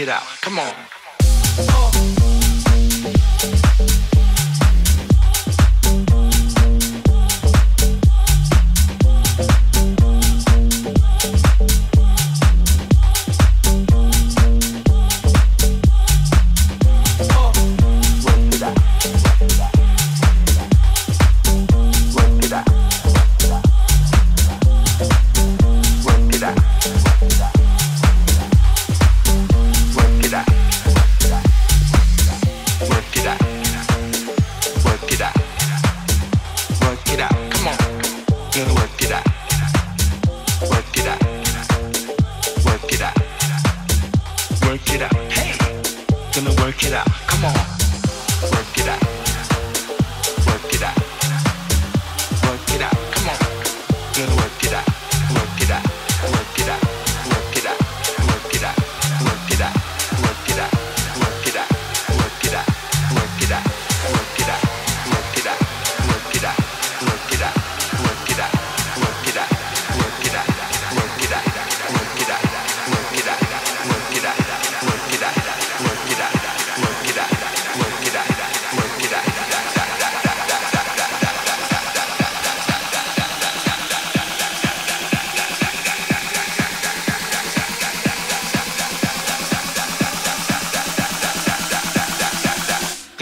it out. Come on.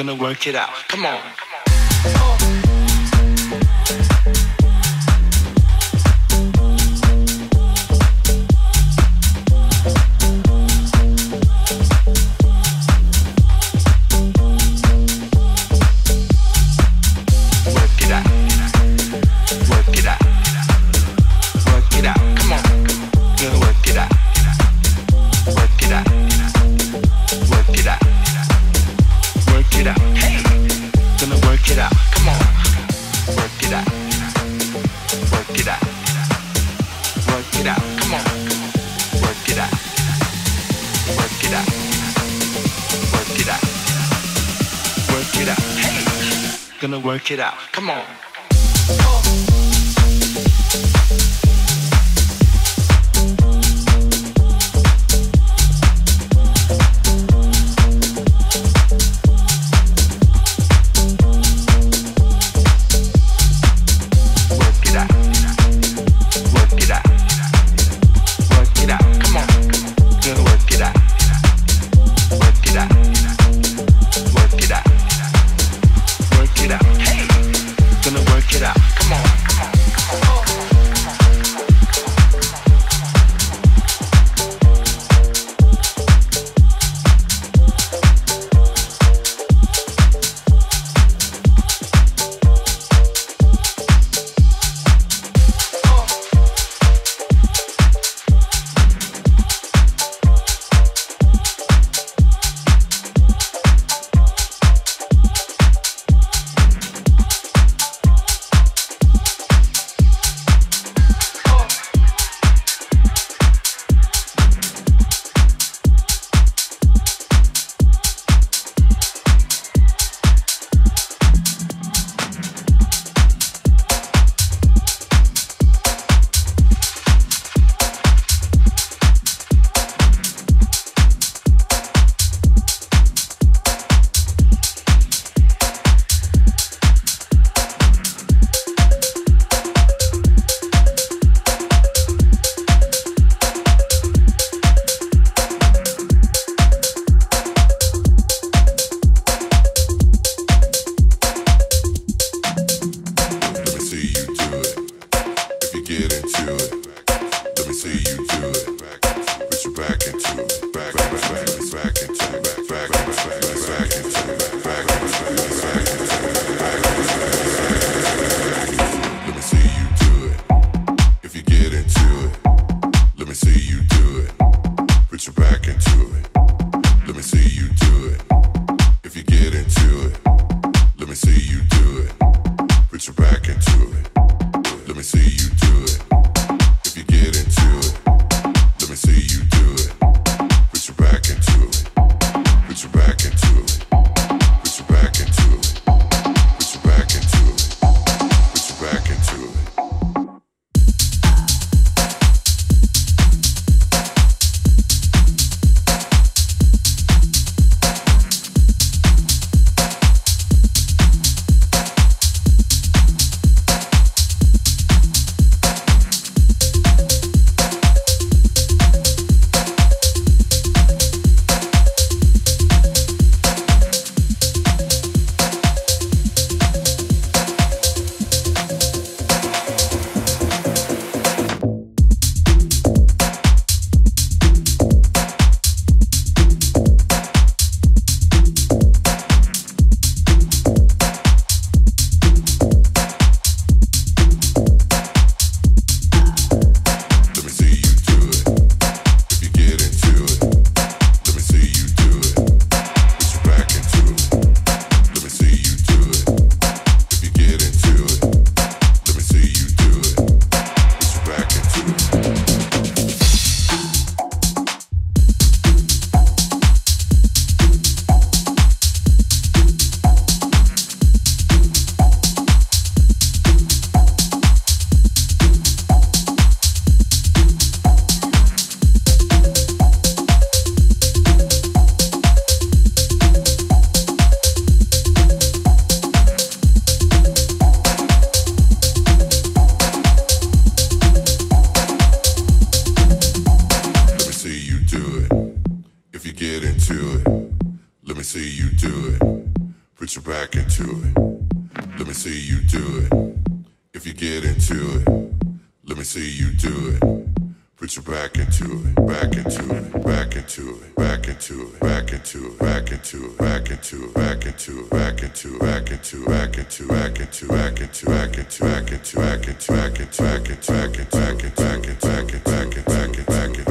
gonna work it out. Come on. it, back it, back it, back it, back it, back it, back it, back it, back it, back it, back it, back it.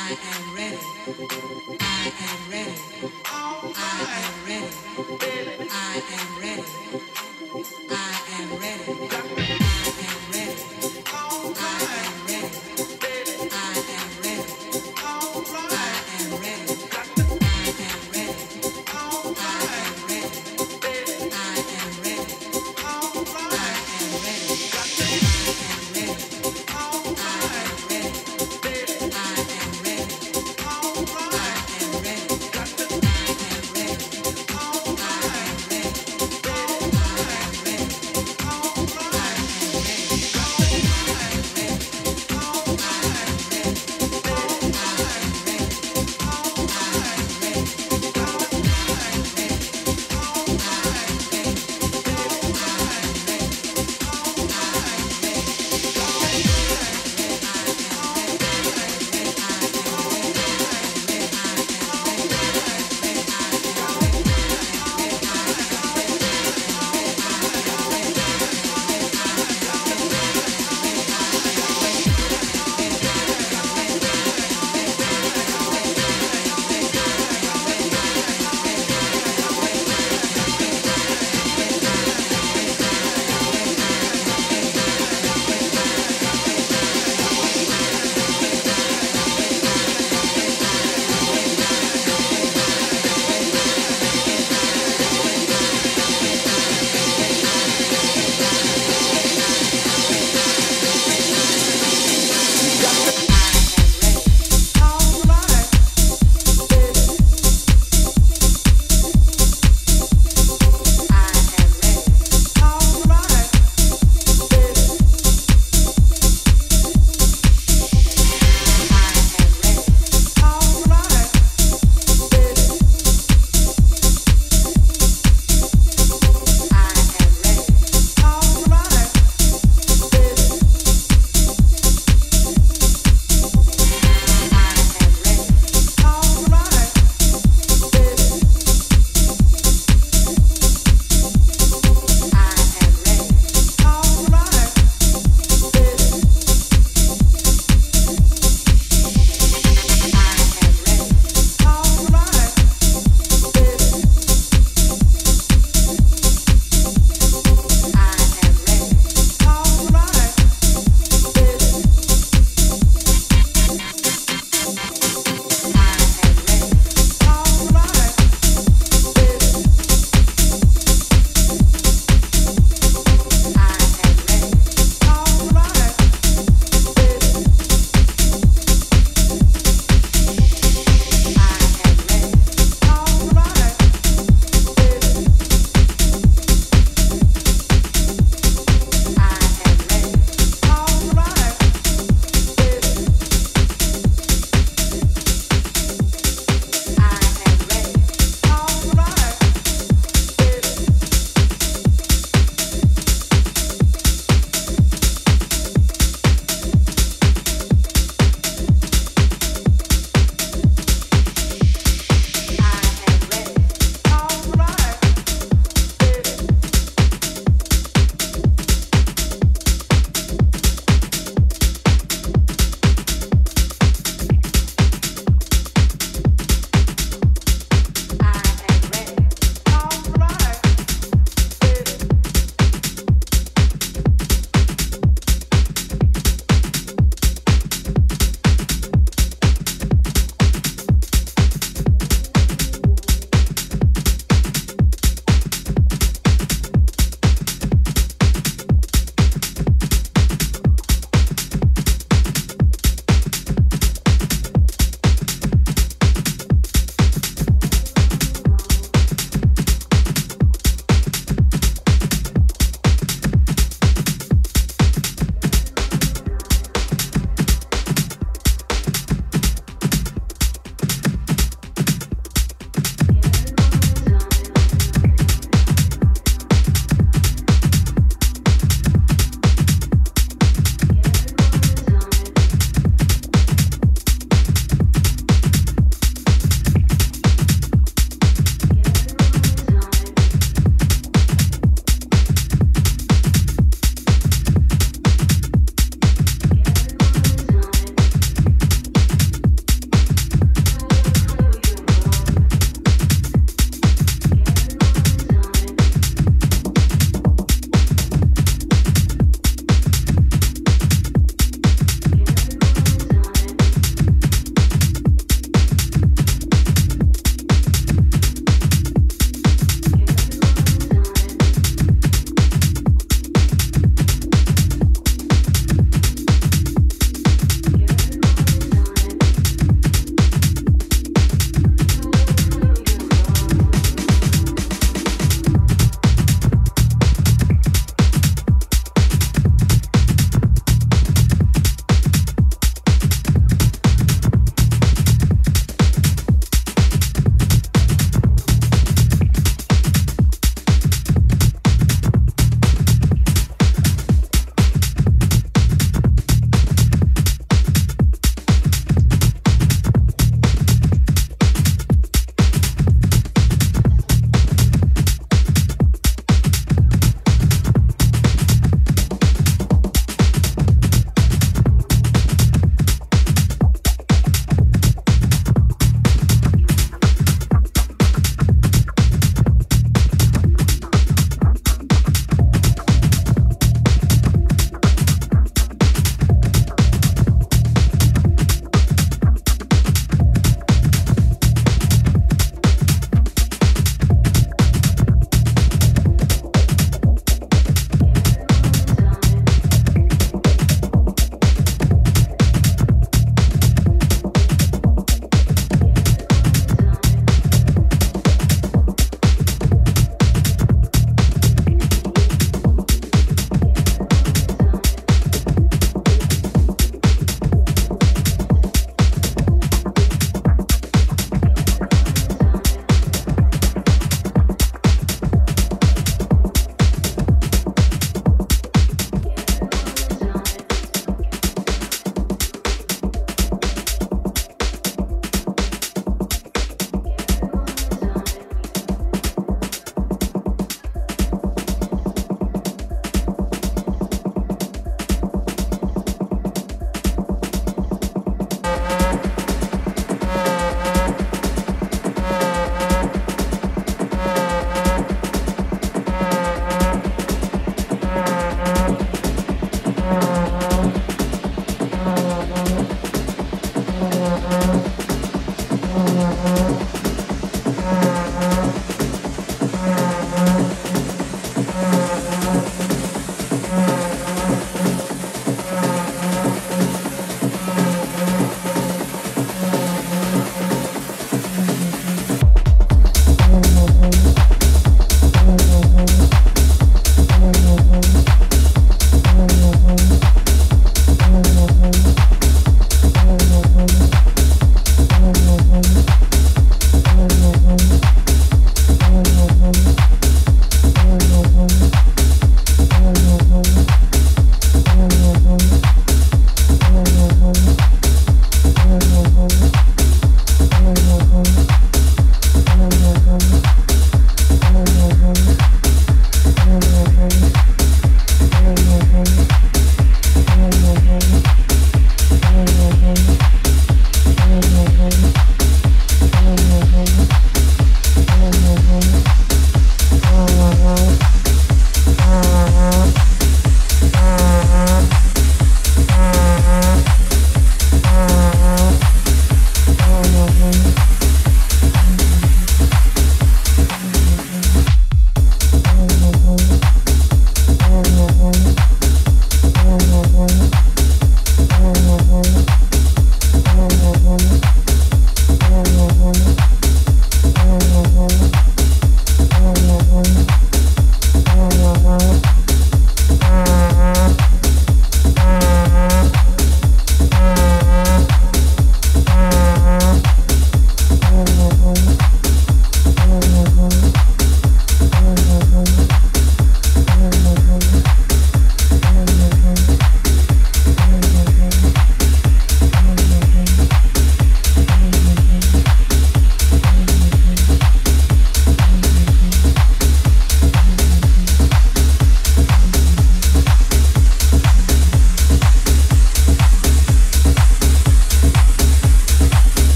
I am ready. I am ready.